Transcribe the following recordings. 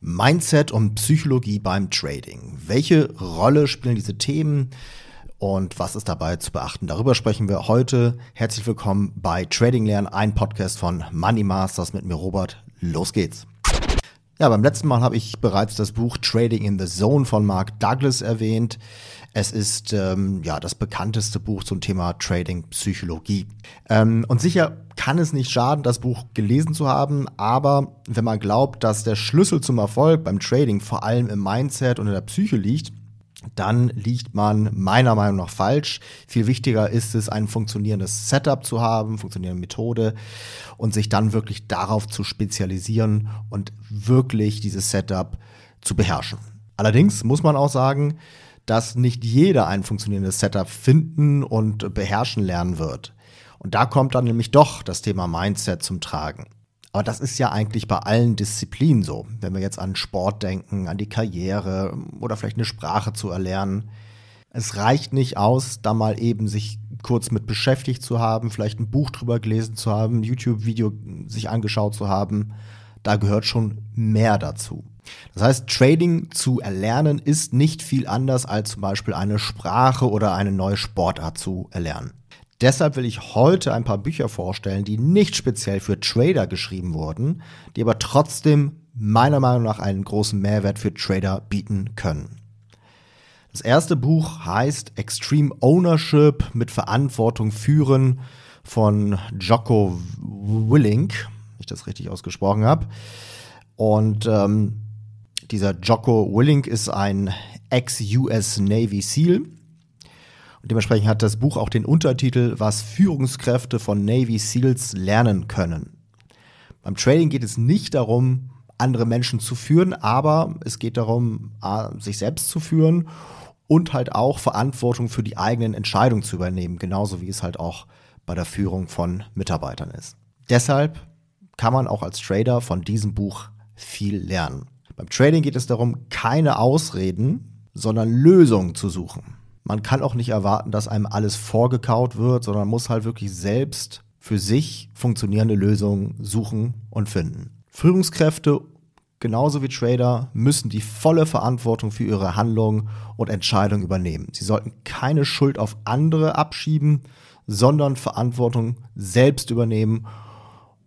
Mindset und Psychologie beim Trading. Welche Rolle spielen diese Themen und was ist dabei zu beachten? Darüber sprechen wir heute. Herzlich willkommen bei Trading Lernen, ein Podcast von Money Masters mit mir Robert. Los geht's. Ja, beim letzten Mal habe ich bereits das Buch Trading in the Zone von Mark Douglas erwähnt. Es ist ähm, ja das bekannteste Buch zum Thema Trading Psychologie. Ähm, und sicher kann es nicht schaden, das Buch gelesen zu haben, aber wenn man glaubt, dass der Schlüssel zum Erfolg beim Trading vor allem im Mindset und in der Psyche liegt, dann liegt man meiner Meinung nach falsch. Viel wichtiger ist es, ein funktionierendes Setup zu haben, funktionierende Methode und sich dann wirklich darauf zu spezialisieren und wirklich dieses Setup zu beherrschen. Allerdings muss man auch sagen, dass nicht jeder ein funktionierendes Setup finden und beherrschen lernen wird. Und da kommt dann nämlich doch das Thema Mindset zum Tragen. Aber das ist ja eigentlich bei allen Disziplinen so. Wenn wir jetzt an Sport denken, an die Karriere oder vielleicht eine Sprache zu erlernen. Es reicht nicht aus, da mal eben sich kurz mit beschäftigt zu haben, vielleicht ein Buch drüber gelesen zu haben, YouTube-Video sich angeschaut zu haben. Da gehört schon mehr dazu. Das heißt, Trading zu erlernen ist nicht viel anders als zum Beispiel eine Sprache oder eine neue Sportart zu erlernen. Deshalb will ich heute ein paar Bücher vorstellen, die nicht speziell für Trader geschrieben wurden, die aber trotzdem meiner Meinung nach einen großen Mehrwert für Trader bieten können. Das erste Buch heißt Extreme Ownership mit Verantwortung führen von Jocko Willink, wenn ich das richtig ausgesprochen habe. Und ähm, dieser Jocko Willink ist ein Ex-US Navy SEAL dementsprechend hat das Buch auch den Untertitel, was Führungskräfte von Navy SEALs lernen können. Beim Trading geht es nicht darum, andere Menschen zu führen, aber es geht darum, sich selbst zu führen und halt auch Verantwortung für die eigenen Entscheidungen zu übernehmen, genauso wie es halt auch bei der Führung von Mitarbeitern ist. Deshalb kann man auch als Trader von diesem Buch viel lernen. Beim Trading geht es darum, keine Ausreden, sondern Lösungen zu suchen man kann auch nicht erwarten, dass einem alles vorgekaut wird, sondern muss halt wirklich selbst für sich funktionierende Lösungen suchen und finden. Führungskräfte genauso wie Trader müssen die volle Verantwortung für ihre Handlungen und Entscheidungen übernehmen. Sie sollten keine Schuld auf andere abschieben, sondern Verantwortung selbst übernehmen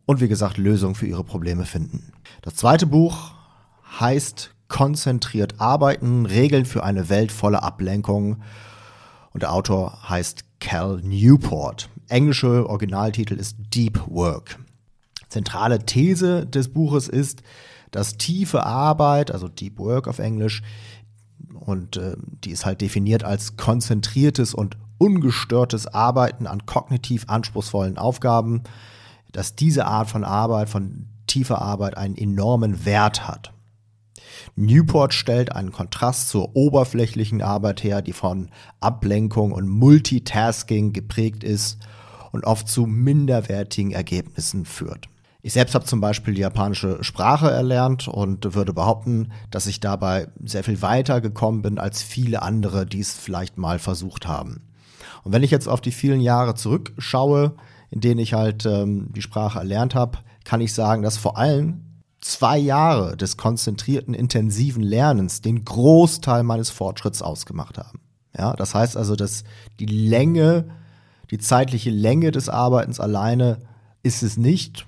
und wie gesagt Lösungen für ihre Probleme finden. Das zweite Buch heißt Konzentriert arbeiten, Regeln für eine Welt voller Ablenkung und der Autor heißt Cal Newport. Englische Originaltitel ist Deep Work. Zentrale These des Buches ist, dass tiefe Arbeit, also Deep Work auf Englisch, und äh, die ist halt definiert als konzentriertes und ungestörtes Arbeiten an kognitiv anspruchsvollen Aufgaben, dass diese Art von Arbeit, von tiefer Arbeit einen enormen Wert hat. Newport stellt einen Kontrast zur oberflächlichen Arbeit her, die von Ablenkung und Multitasking geprägt ist und oft zu minderwertigen Ergebnissen führt. Ich selbst habe zum Beispiel die japanische Sprache erlernt und würde behaupten, dass ich dabei sehr viel weiter gekommen bin als viele andere, die es vielleicht mal versucht haben. Und wenn ich jetzt auf die vielen Jahre zurückschaue, in denen ich halt ähm, die Sprache erlernt habe, kann ich sagen, dass vor allem zwei Jahre des konzentrierten, intensiven Lernens den Großteil meines Fortschritts ausgemacht haben. Ja, das heißt also, dass die Länge, die zeitliche Länge des Arbeitens alleine ist es nicht,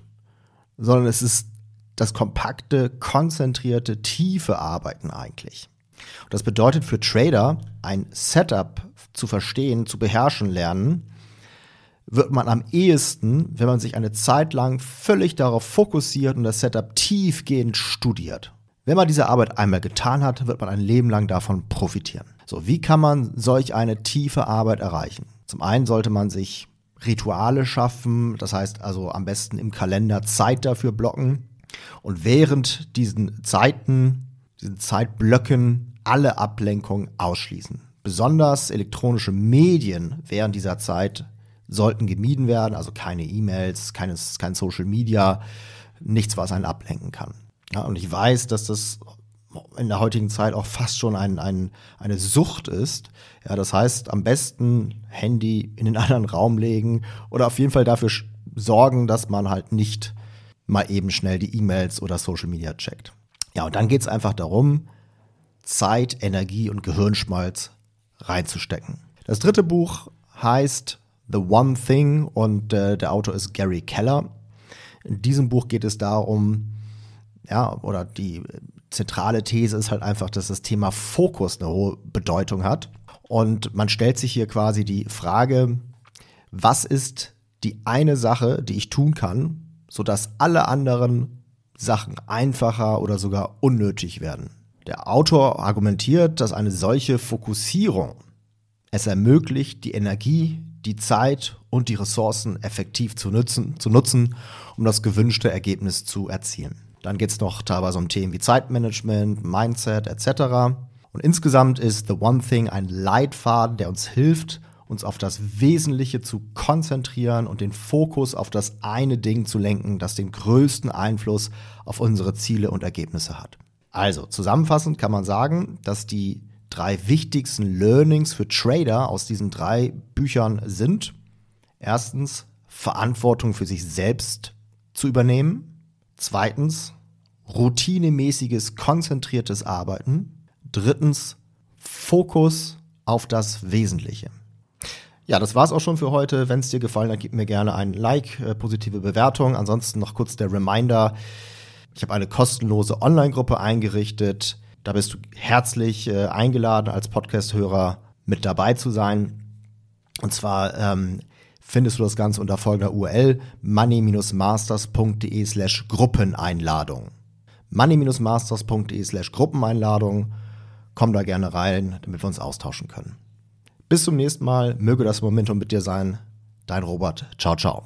sondern es ist das kompakte, konzentrierte, tiefe Arbeiten eigentlich. Und das bedeutet für Trader, ein Setup zu verstehen, zu beherrschen lernen, wird man am ehesten, wenn man sich eine Zeit lang völlig darauf fokussiert und das Setup tiefgehend studiert. Wenn man diese Arbeit einmal getan hat, wird man ein Leben lang davon profitieren. So, wie kann man solch eine tiefe Arbeit erreichen? Zum einen sollte man sich Rituale schaffen, das heißt also am besten im Kalender Zeit dafür blocken und während diesen Zeiten, diesen Zeitblöcken alle Ablenkungen ausschließen. Besonders elektronische Medien während dieser Zeit sollten gemieden werden, also keine E-Mails, kein Social Media, nichts, was einen ablenken kann. Ja, und ich weiß, dass das in der heutigen Zeit auch fast schon ein, ein, eine Sucht ist. Ja, das heißt, am besten Handy in den anderen Raum legen oder auf jeden Fall dafür sorgen, dass man halt nicht mal eben schnell die E-Mails oder Social Media checkt. Ja, und dann geht es einfach darum, Zeit, Energie und Gehirnschmalz reinzustecken. Das dritte Buch heißt The One Thing und äh, der Autor ist Gary Keller. In diesem Buch geht es darum, ja, oder die zentrale These ist halt einfach, dass das Thema Fokus eine hohe Bedeutung hat. Und man stellt sich hier quasi die Frage, was ist die eine Sache, die ich tun kann, sodass alle anderen Sachen einfacher oder sogar unnötig werden. Der Autor argumentiert, dass eine solche Fokussierung es ermöglicht, die Energie, die Zeit und die Ressourcen effektiv zu nutzen, zu nutzen um das gewünschte Ergebnis zu erzielen. Dann geht es noch teilweise um Themen wie Zeitmanagement, Mindset etc. Und insgesamt ist The One Thing ein Leitfaden, der uns hilft, uns auf das Wesentliche zu konzentrieren und den Fokus auf das eine Ding zu lenken, das den größten Einfluss auf unsere Ziele und Ergebnisse hat. Also zusammenfassend kann man sagen, dass die drei wichtigsten Learnings für Trader aus diesen drei Büchern sind. Erstens, Verantwortung für sich selbst zu übernehmen. Zweitens, routinemäßiges, konzentriertes Arbeiten. Drittens, Fokus auf das Wesentliche. Ja, das war's auch schon für heute. Wenn es dir gefallen hat, gib mir gerne ein Like, äh, positive Bewertung. Ansonsten noch kurz der Reminder. Ich habe eine kostenlose Online-Gruppe eingerichtet. Da bist du herzlich äh, eingeladen, als Podcast-Hörer mit dabei zu sein. Und zwar ähm, findest du das Ganze unter folgender URL money-masters.de slash Gruppeneinladung. money-masters.de slash Gruppeneinladung. Komm da gerne rein, damit wir uns austauschen können. Bis zum nächsten Mal. Möge das Momentum mit dir sein. Dein Robert. Ciao, ciao.